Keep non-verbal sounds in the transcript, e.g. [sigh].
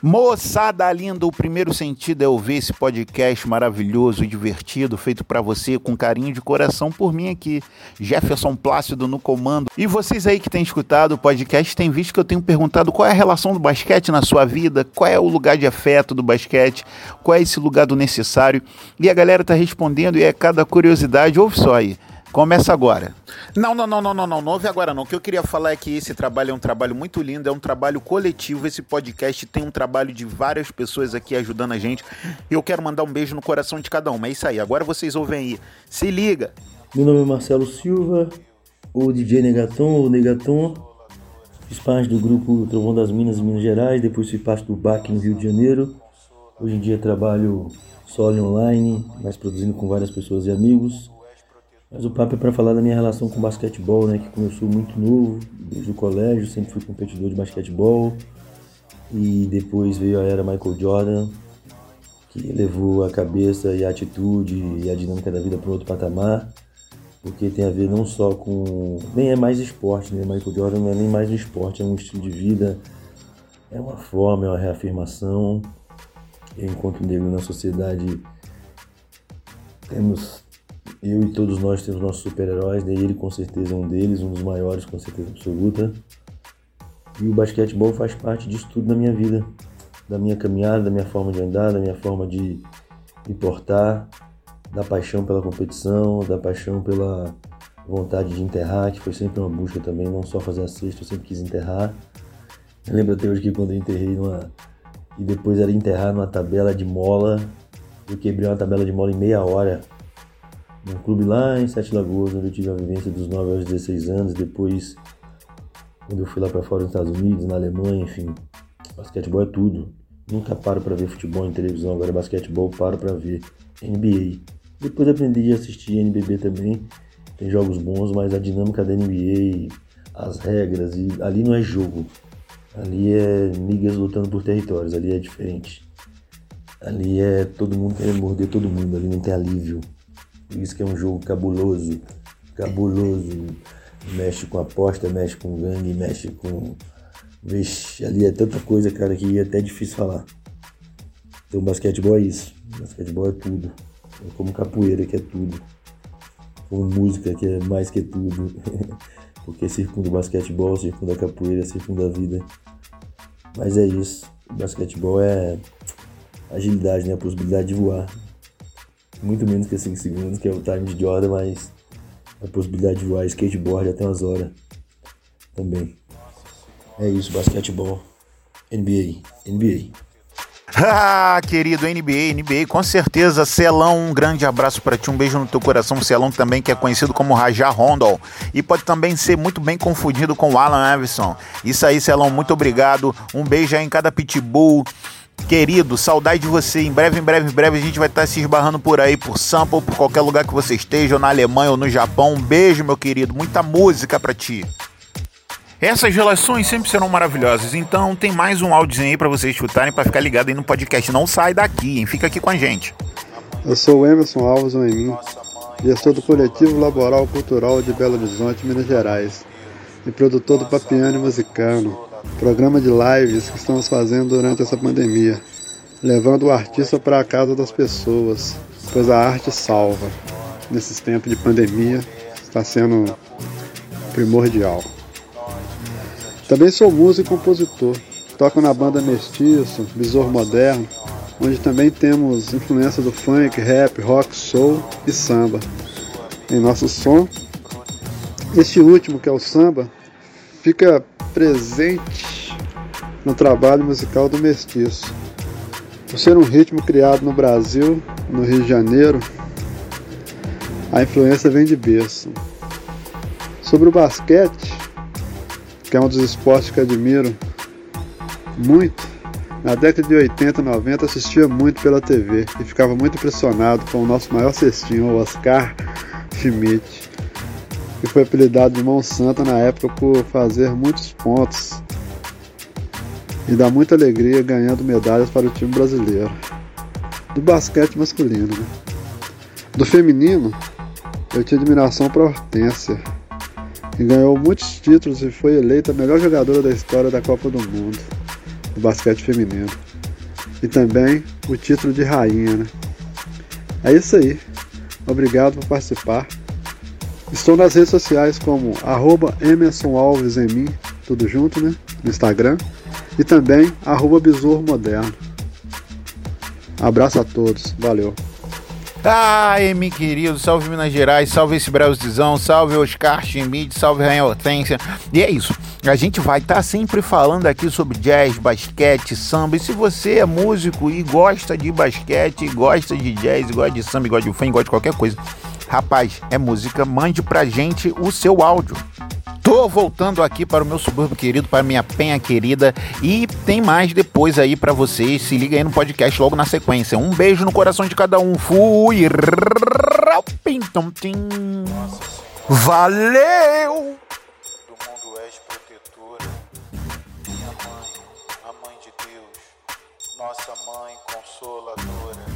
Moçada linda, o primeiro sentido é ouvir esse podcast maravilhoso e divertido, feito para você com carinho de coração por mim aqui, Jefferson Plácido no comando. E vocês aí que têm escutado o podcast têm visto que eu tenho perguntado qual é a relação do basquete na sua vida, qual é o lugar de afeto do basquete, qual é esse lugar do necessário. E a galera tá respondendo e é cada curiosidade, ouve só aí. Começa agora. Não, não, não, não, não, não, não ouve agora não. O que eu queria falar é que esse trabalho é um trabalho muito lindo, é um trabalho coletivo. Esse podcast tem um trabalho de várias pessoas aqui ajudando a gente. E eu quero mandar um beijo no coração de cada uma. É isso aí. Agora vocês ouvem aí. Se liga. Meu nome é Marcelo Silva, o DJ Negaton, o Negaton. Fiz parte do grupo Trovão das Minas, Minas Gerais. Depois fiz parte do BAC no Rio de Janeiro. Hoje em dia trabalho solo online, mas produzindo com várias pessoas e amigos. Mas o papo é para falar da minha relação com basquetebol, né? Que começou muito novo, desde o colégio, sempre fui competidor de basquetebol. E depois veio a era Michael Jordan, que levou a cabeça e a atitude e a dinâmica da vida para outro patamar. Porque tem a ver não só com. Nem é mais esporte, né? Michael Jordan não é nem mais um esporte, é um estilo de vida, é uma forma, é uma reafirmação. Enquanto negro na sociedade, temos eu e todos nós temos nossos super-heróis, né? ele com certeza é um deles, um dos maiores com certeza absoluta. E o basquetebol faz parte disso tudo na minha vida, da minha caminhada, da minha forma de andar, da minha forma de me portar, da paixão pela competição, da paixão pela vontade de enterrar, que foi sempre uma busca também, não só fazer a cesta, eu sempre quis enterrar. Eu lembro até hoje que quando eu enterrei numa. E depois era enterrar numa tabela de mola, eu quebrei uma tabela de mola em meia hora num clube lá em Sete Lagoas, onde eu tive a vivência dos 9 aos 16 anos. Depois, quando eu fui lá para fora nos Estados Unidos, na Alemanha, enfim, basquetebol é tudo. Nunca paro para ver futebol em televisão, agora basquetebol paro para ver NBA. Depois aprendi a assistir NBB também. Tem jogos bons, mas a dinâmica da NBA, as regras, e ali não é jogo. Ali é migas lutando por territórios, ali é diferente. Ali é todo mundo querendo morder todo mundo, ali não tem alívio. Isso que é um jogo cabuloso, cabuloso. Mexe com aposta, mexe com gangue, mexe com. Vixe, ali é tanta coisa, cara, que é até difícil falar. Então, basquetebol é isso. Basquetebol é tudo. É como capoeira, que é tudo. Como música, que é mais que tudo. [laughs] Porque circunda o basquetebol, circunda a capoeira, circunda a vida. Mas é isso. Basquetebol é agilidade, né? A possibilidade de voar muito menos que 5 segundos, que é o time de Jordan, mas a possibilidade de voar skateboard até umas horas também. É isso, basquetebol, NBA, NBA. Ah, querido NBA, NBA, com certeza, Celão, um grande abraço para ti, um beijo no teu coração, Celão também que é conhecido como Rajá Rondol e pode também ser muito bem confundido com Alan Iverson. Isso aí, Celão, muito obrigado, um beijo aí em cada pitbull, Querido, saudade de você. Em breve, em breve, em breve a gente vai estar se esbarrando por aí, por Sampa, por qualquer lugar que você esteja, ou na Alemanha ou no Japão. Um beijo, meu querido. Muita música para ti. Essas relações sempre serão maravilhosas. Então tem mais um áudio aí para vocês escutarem, para ficar ligado aí no podcast. Não sai daqui, hein? Fica aqui com a gente. Eu sou o Emerson Alves Noemi, gestor do Coletivo Laboral Cultural de Belo Horizonte, Minas Gerais, e produtor do Papiano Musicano programa de lives que estamos fazendo durante essa pandemia, levando o artista para a casa das pessoas, pois a arte salva. Nesses tempos de pandemia, está sendo primordial. Também sou músico e compositor. Toco na banda Mestiço, Besouro Moderno, onde também temos influência do funk, rap, rock, soul e samba. Em nosso som, este último, que é o samba, fica presente no trabalho musical do Mestiço. Por ser um ritmo criado no Brasil, no Rio de Janeiro, a influência vem de berço. Sobre o basquete, que é um dos esportes que admiro muito, na década de 80 e 90 assistia muito pela TV e ficava muito impressionado com o nosso maior cestinho, o Oscar Schmidt que foi apelidado de Mão Santa na época por fazer muitos pontos e dar muita alegria ganhando medalhas para o time brasileiro. Do basquete masculino. Né? Do feminino, eu tinha admiração para Hortência, que ganhou muitos títulos e foi eleita a melhor jogadora da história da Copa do Mundo, do basquete feminino. e também o título de rainha. Né? É isso aí. Obrigado por participar. Estou nas redes sociais como arroba Emerson Alves em mim, tudo junto, né? No Instagram. E também arroba Besouro Moderno. Abraço a todos. Valeu. Ai, meu querido, salve Minas Gerais, salve esse Brasilzão, salve Oscar Schmidt, salve Rainha Hortência. E é isso, a gente vai estar tá sempre falando aqui sobre jazz, basquete, samba. E se você é músico e gosta de basquete, gosta de jazz, gosta de samba, gosta de funk, gosta de qualquer coisa, rapaz, é música, mande pra gente o seu áudio. Tô voltando aqui para o meu subúrbio querido, para minha penha querida. E tem mais depois aí para vocês. Se liga aí no podcast logo na sequência. Um beijo no coração de cada um. Fui! Valeu! Nossa mãe consoladora.